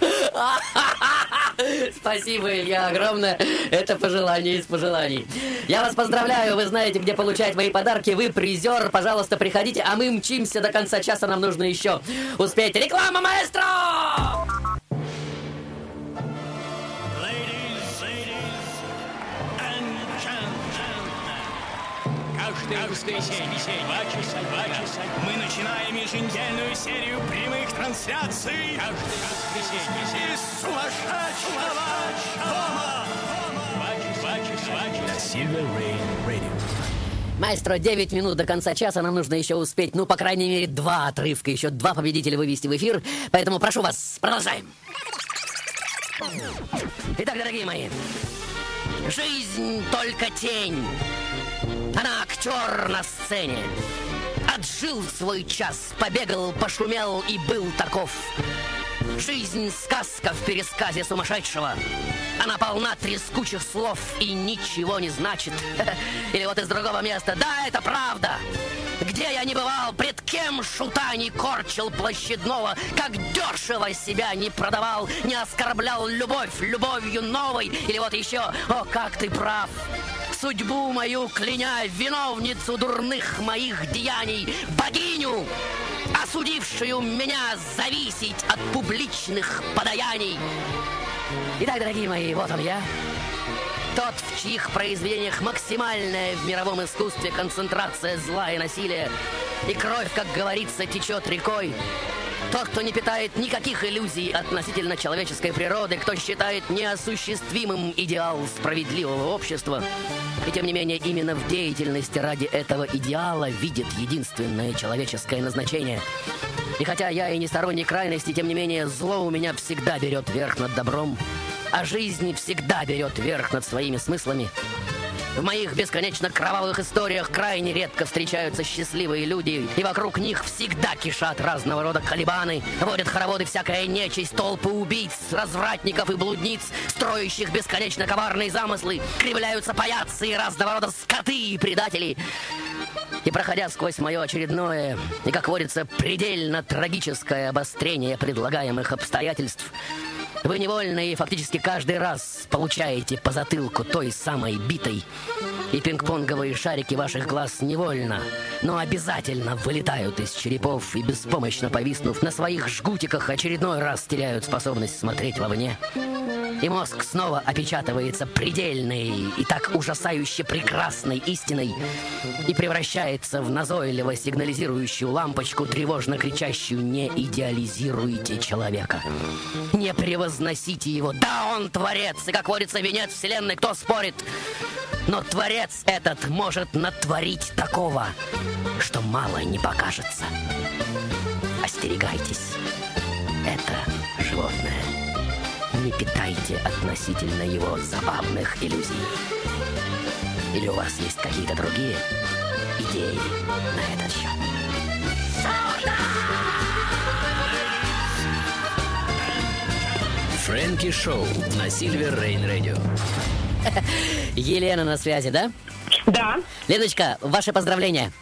Спасибо, Илья, огромное. Это пожелание из пожеланий. Я вас поздравляю, вы знаете, где получать мои подарки. Вы призер, пожалуйста, приходите, а мы мчимся до конца часа, нам нужно еще успеть. Реклама, маэстро! Каждое воскресенье, два часа, два часа. Мы начинаем еженедельную серию прямых трансляций. Каждое воскресенье. Из сумасшедшего дома. Silver Rain Radio. Маэстро, 9 минут до конца часа. Нам нужно еще успеть, ну, по крайней мере, два отрывка. Еще два победителя вывести в эфир. Поэтому прошу вас, продолжаем. Итак, дорогие мои, жизнь только тень. Она актер на сцене. Отжил свой час, побегал, пошумел и был таков. Жизнь — сказка в пересказе сумасшедшего. Она полна трескучих слов и ничего не значит. Или вот из другого места. Да, это правда. Где я не бывал, пред кем шута не корчил площадного, как дешево себя не продавал, не оскорблял любовь любовью новой. Или вот еще, о, как ты прав. Судьбу мою кляня, виновницу дурных моих деяний, богиню, осудившую меня зависеть от публичных подаяний. Итак, дорогие мои, вот он я. Тот, в чьих произведениях максимальная в мировом искусстве концентрация зла и насилия, и кровь, как говорится, течет рекой. Тот, кто не питает никаких иллюзий относительно человеческой природы, кто считает неосуществимым идеал справедливого общества, и тем не менее именно в деятельности ради этого идеала видит единственное человеческое назначение. И хотя я и не сторонник крайности, тем не менее зло у меня всегда берет верх над добром, а жизнь всегда берет верх над своими смыслами. В моих бесконечно кровавых историях крайне редко встречаются счастливые люди, и вокруг них всегда кишат разного рода колебаны, водят хороводы всякая нечисть, толпы убийц, развратников и блудниц, строящих бесконечно коварные замыслы, кривляются паяцы и разного рода скоты и предатели. И проходя сквозь мое очередное и, как водится, предельно трагическое обострение предлагаемых обстоятельств, вы невольно и фактически каждый раз получаете по затылку той самой битой. И пинг-понговые шарики ваших глаз невольно, но обязательно вылетают из черепов и, беспомощно повиснув на своих жгутиках, очередной раз теряют способность смотреть вовне. И мозг снова опечатывается предельной и так ужасающе прекрасной истиной и превращается в назойливо сигнализирующую лампочку, тревожно кричащую «Не идеализируйте человека! Не превозносите его! Да, он творец! И, как водится, венец вселенной, кто спорит? Но творец этот может натворить такого, что мало не покажется. Остерегайтесь. Это животное. Не питайте относительно его забавных иллюзий. Или у вас есть какие-то другие идеи на этот счет? Фрэнки Шоу на Silver Rain Radio. Елена на связи, да? Да. Леночка, ваши поздравления.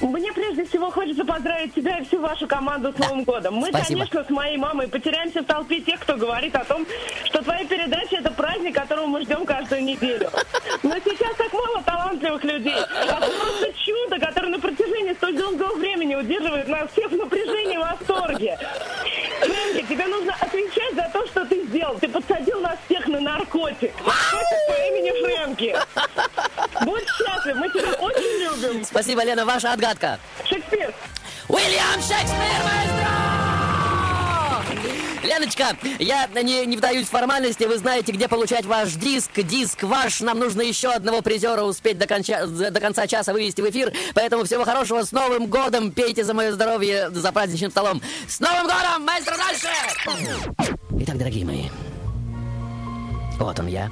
Мне прежде всего хочется поздравить тебя и всю вашу команду с Новым годом. Мы, Спасибо. конечно, с моей мамой потеряемся в толпе тех, кто говорит о том, что твоя передача это праздник, которого мы ждем каждую неделю. Но сейчас так мало талантливых людей. А просто чудо, которое на протяжении столь долгого времени удерживает нас всех в напряжении и восторге. Фрэнки, тебе нужно отвечать за то, что ты сделал. Ты подсадил нас всех на наркотик. Наркотик по имени Фрэнки. Будь счастлив, мы тебя очень любим. Спасибо, Лена, ваша отгадка. Шекспир. Уильям Шекспир, маэстро! Леночка, я не, не вдаюсь в формальности, вы знаете, где получать ваш диск. Диск ваш, нам нужно еще одного призера успеть до, конча, до конца часа вывести в эфир. Поэтому всего хорошего, с Новым годом! Пейте за мое здоровье за праздничным столом. С Новым годом, маэстро, дальше! Итак, дорогие мои, вот он я.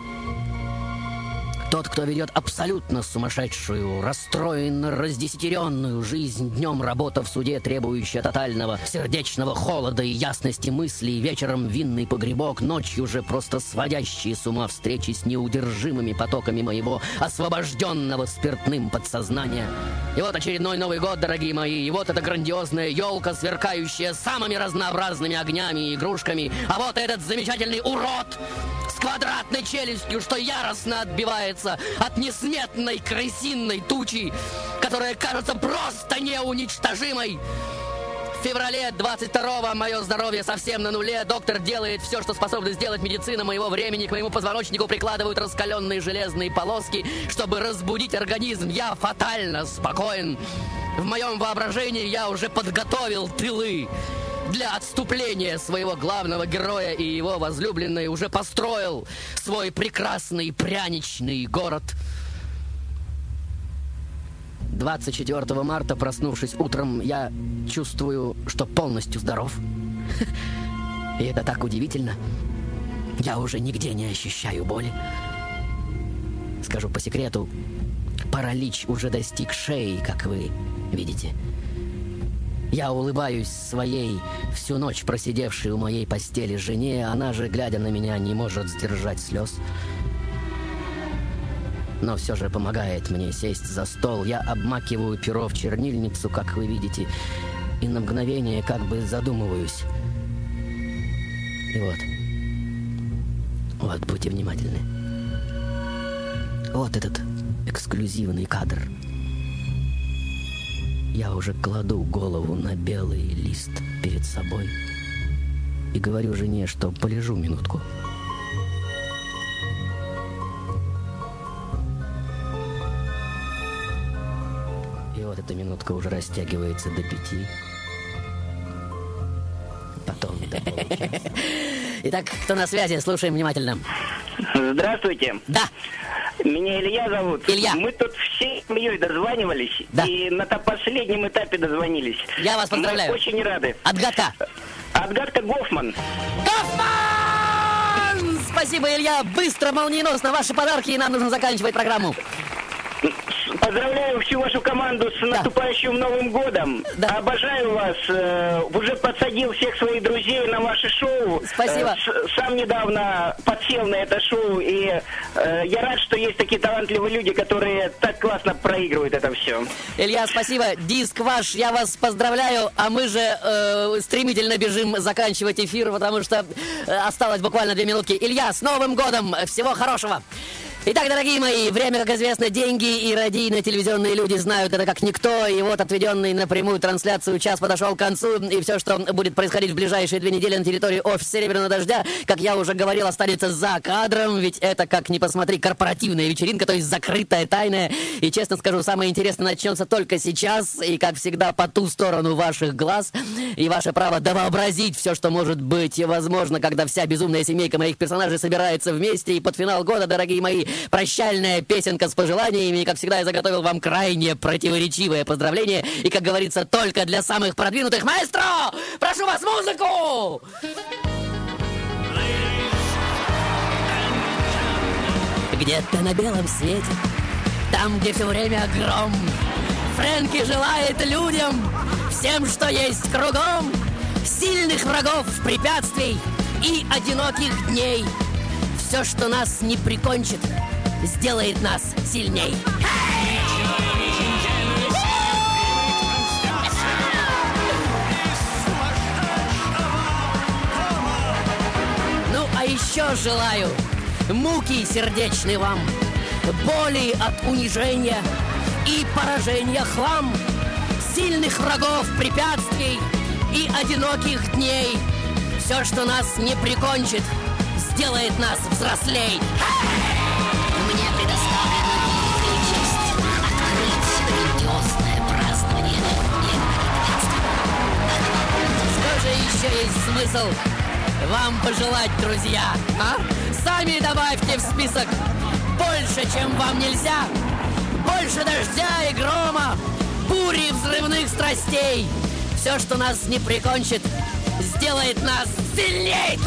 Тот, кто ведет абсолютно сумасшедшую, расстроенно раздесятеренную жизнь, днем работа в суде, требующая тотального сердечного холода и ясности мыслей, вечером винный погребок, ночью же просто сводящие с ума встречи с неудержимыми потоками моего освобожденного спиртным подсознания. И вот очередной Новый год, дорогие мои, и вот эта грандиозная елка, сверкающая самыми разнообразными огнями и игрушками, а вот этот замечательный урод с квадратной челюстью, что яростно отбивается от несметной крысиной тучи, которая кажется просто неуничтожимой. В феврале 22-го мое здоровье совсем на нуле. Доктор делает все, что способна сделать медицина моего времени. К моему позвоночнику прикладывают раскаленные железные полоски, чтобы разбудить организм. Я фатально спокоен. В моем воображении я уже подготовил тылы для отступления своего главного героя и его возлюбленной уже построил свой прекрасный пряничный город. 24 марта, проснувшись утром, я чувствую, что полностью здоров. И это так удивительно. Я уже нигде не ощущаю боли. Скажу по секрету, паралич уже достиг шеи, как вы видите. Я улыбаюсь своей всю ночь просидевшей у моей постели жене, она же, глядя на меня, не может сдержать слез. Но все же помогает мне сесть за стол. Я обмакиваю перо в чернильницу, как вы видите, и на мгновение как бы задумываюсь. И вот. Вот, будьте внимательны. Вот этот эксклюзивный кадр. Я уже кладу голову на белый лист перед собой и говорю жене, что полежу минутку. И вот эта минутка уже растягивается до пяти. Потом до получаса. Итак, кто на связи? Слушаем внимательно. Здравствуйте. Да. Меня Илья зовут. Илья. Мы тут всей семьей дозванивались. Да. И на последнем этапе дозвонились. Я вас поздравляю. Мы очень рады. Отгадка. Отгадка Гофман. Гофман! Спасибо, Илья. Быстро, молниеносно. Ваши подарки, и нам нужно заканчивать программу. Поздравляю всю вашу команду с наступающим Новым годом. Обожаю вас. Э, уже подсадил всех своих друзей на ваше шоу. Спасибо. Э, сам недавно подсел на это шоу. И э, я рад, что есть такие талантливые люди, которые так классно проигрывают это все. Илья, спасибо. Диск ваш, я вас поздравляю. А мы же э, стремительно бежим заканчивать эфир, потому что осталось буквально две минутки. Илья, с Новым годом! Всего хорошего! Итак, дорогие мои, время, как известно, деньги и радийно телевизионные люди знают это как никто. И вот отведенный на прямую трансляцию час подошел к концу. И все, что будет происходить в ближайшие две недели на территории офиса Серебряного Дождя, как я уже говорил, останется за кадром. Ведь это, как ни посмотри, корпоративная вечеринка, то есть закрытая, тайная. И, честно скажу, самое интересное начнется только сейчас. И, как всегда, по ту сторону ваших глаз. И ваше право довообразить все, что может быть возможно, когда вся безумная семейка моих персонажей собирается вместе. И под финал года, дорогие мои, прощальная песенка с пожеланиями. И, как всегда, я заготовил вам крайне противоречивое поздравление. И, как говорится, только для самых продвинутых. Маэстро! Прошу вас, музыку! Где-то на белом свете, там, где все время гром, Фрэнки желает людям всем, что есть кругом, Сильных врагов, препятствий и одиноких дней. Все, что нас не прикончит, сделает нас сильней. Ну, а еще желаю муки сердечной вам, боли от унижения и поражения хлам, сильных врагов, препятствий и одиноких дней. Все, что нас не прикончит, сделает нас взрослей. Мне предоставлена великая честь открыть грандиозное празднование Что же еще есть смысл вам пожелать, друзья? А? Сами добавьте в список больше, чем вам нельзя. Больше дождя и грома, бури взрывных страстей. Все, что нас не прикончит, сделает нас сильней.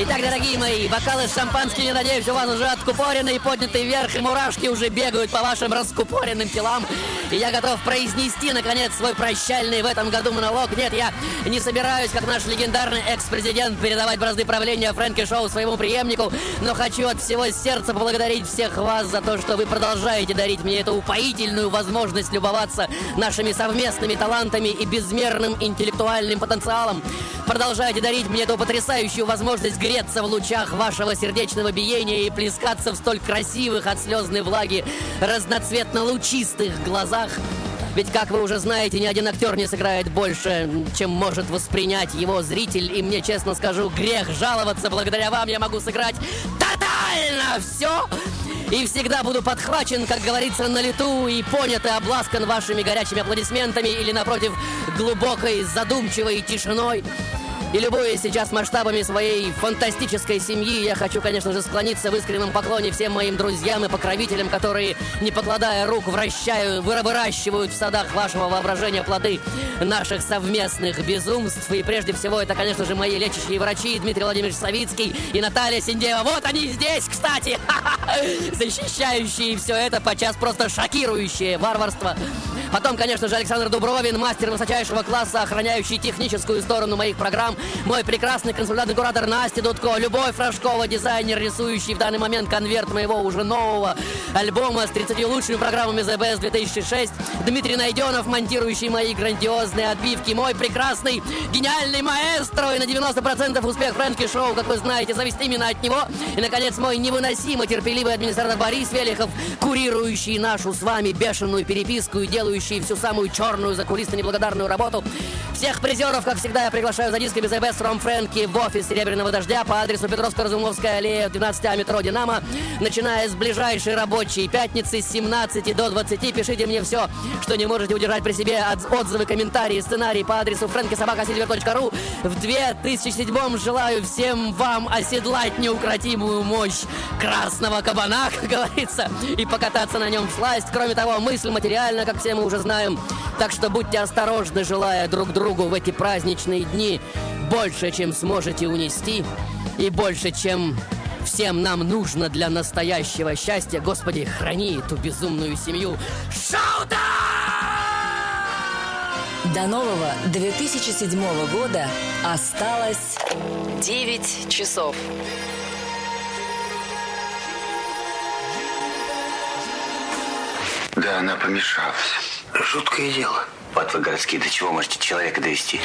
Итак, дорогие мои, бокалы с я надеюсь, у вас уже откупорены и подняты вверх, и мурашки уже бегают по вашим раскупоренным телам. И я готов произнести, наконец, свой прощальный в этом году монолог. Нет, я не собираюсь, как наш легендарный экс-президент, передавать бразды правления Фрэнки Шоу своему преемнику, но хочу от всего сердца поблагодарить всех вас за то, что вы продолжаете дарить мне эту упоительную возможность любоваться нашими совместными талантами и безмерным интеллектуальным потенциалом. Продолжаете дарить мне эту потрясающую возможность греться в лучах вашего сердечного биения и плескаться в столь красивых от слезной влаги разноцветно-лучистых глазах. Ведь, как вы уже знаете, ни один актер не сыграет больше, чем может воспринять его зритель. И мне, честно скажу, грех жаловаться. Благодаря вам я могу сыграть тотально все. И всегда буду подхвачен, как говорится, на лету и понят и обласкан вашими горячими аплодисментами или, напротив, глубокой задумчивой тишиной. И любуясь сейчас масштабами своей фантастической семьи, я хочу, конечно же, склониться в искреннем поклоне всем моим друзьям и покровителям, которые, не покладая рук, вращают, выра- выращивают в садах вашего воображения плоды наших совместных безумств. И прежде всего, это, конечно же, мои лечащие врачи Дмитрий Владимирович Савицкий и Наталья Синдеева. Вот они здесь, кстати! Защищающие все это, подчас просто шокирующее варварство. Потом, конечно же, Александр Дубровин, мастер высочайшего класса, охраняющий техническую сторону моих программ. Мой прекрасный консультантный куратор Настя Дудко. Любовь Рожкова, дизайнер, рисующий в данный момент конверт моего уже нового альбома с 30 лучшими программами Best 2006. Дмитрий Найденов, монтирующий мои грандиозные отбивки. Мой прекрасный, гениальный маэстро. И на 90% успех Фрэнки Шоу, как вы знаете, зависит именно от него. И, наконец, мой невыносимо терпеливый администратор Борис Велихов, курирующий нашу с вами бешеную переписку и делающий всю самую черную закулисно неблагодарную работу. Всех призеров, как всегда, я приглашаю за дисками The Best from Фрэнки в офис Серебряного Дождя по адресу Петровско-Разумовская аллея, 12А метро Динамо. Начиная с ближайшей рабочей пятницы с 17 до 20. Пишите мне все, что не можете удержать при себе. От- Отзывы, комментарии, сценарии по адресу frankysobakasilver.ru. В 2007 желаю всем вам оседлать неукротимую мощь красного кабана, как говорится, и покататься на нем в сласть. Кроме того, мысль материальна, как все мы уже знаем. Так что будьте осторожны, желая друг другу в эти праздничные дни больше, чем сможете унести, и больше, чем всем нам нужно для настоящего счастья. Господи, храни эту безумную семью. Шоу До нового 2007 года осталось 9 часов. Да, она помешалась. Жуткое дело. Вот вы городские, до чего можете человека довести?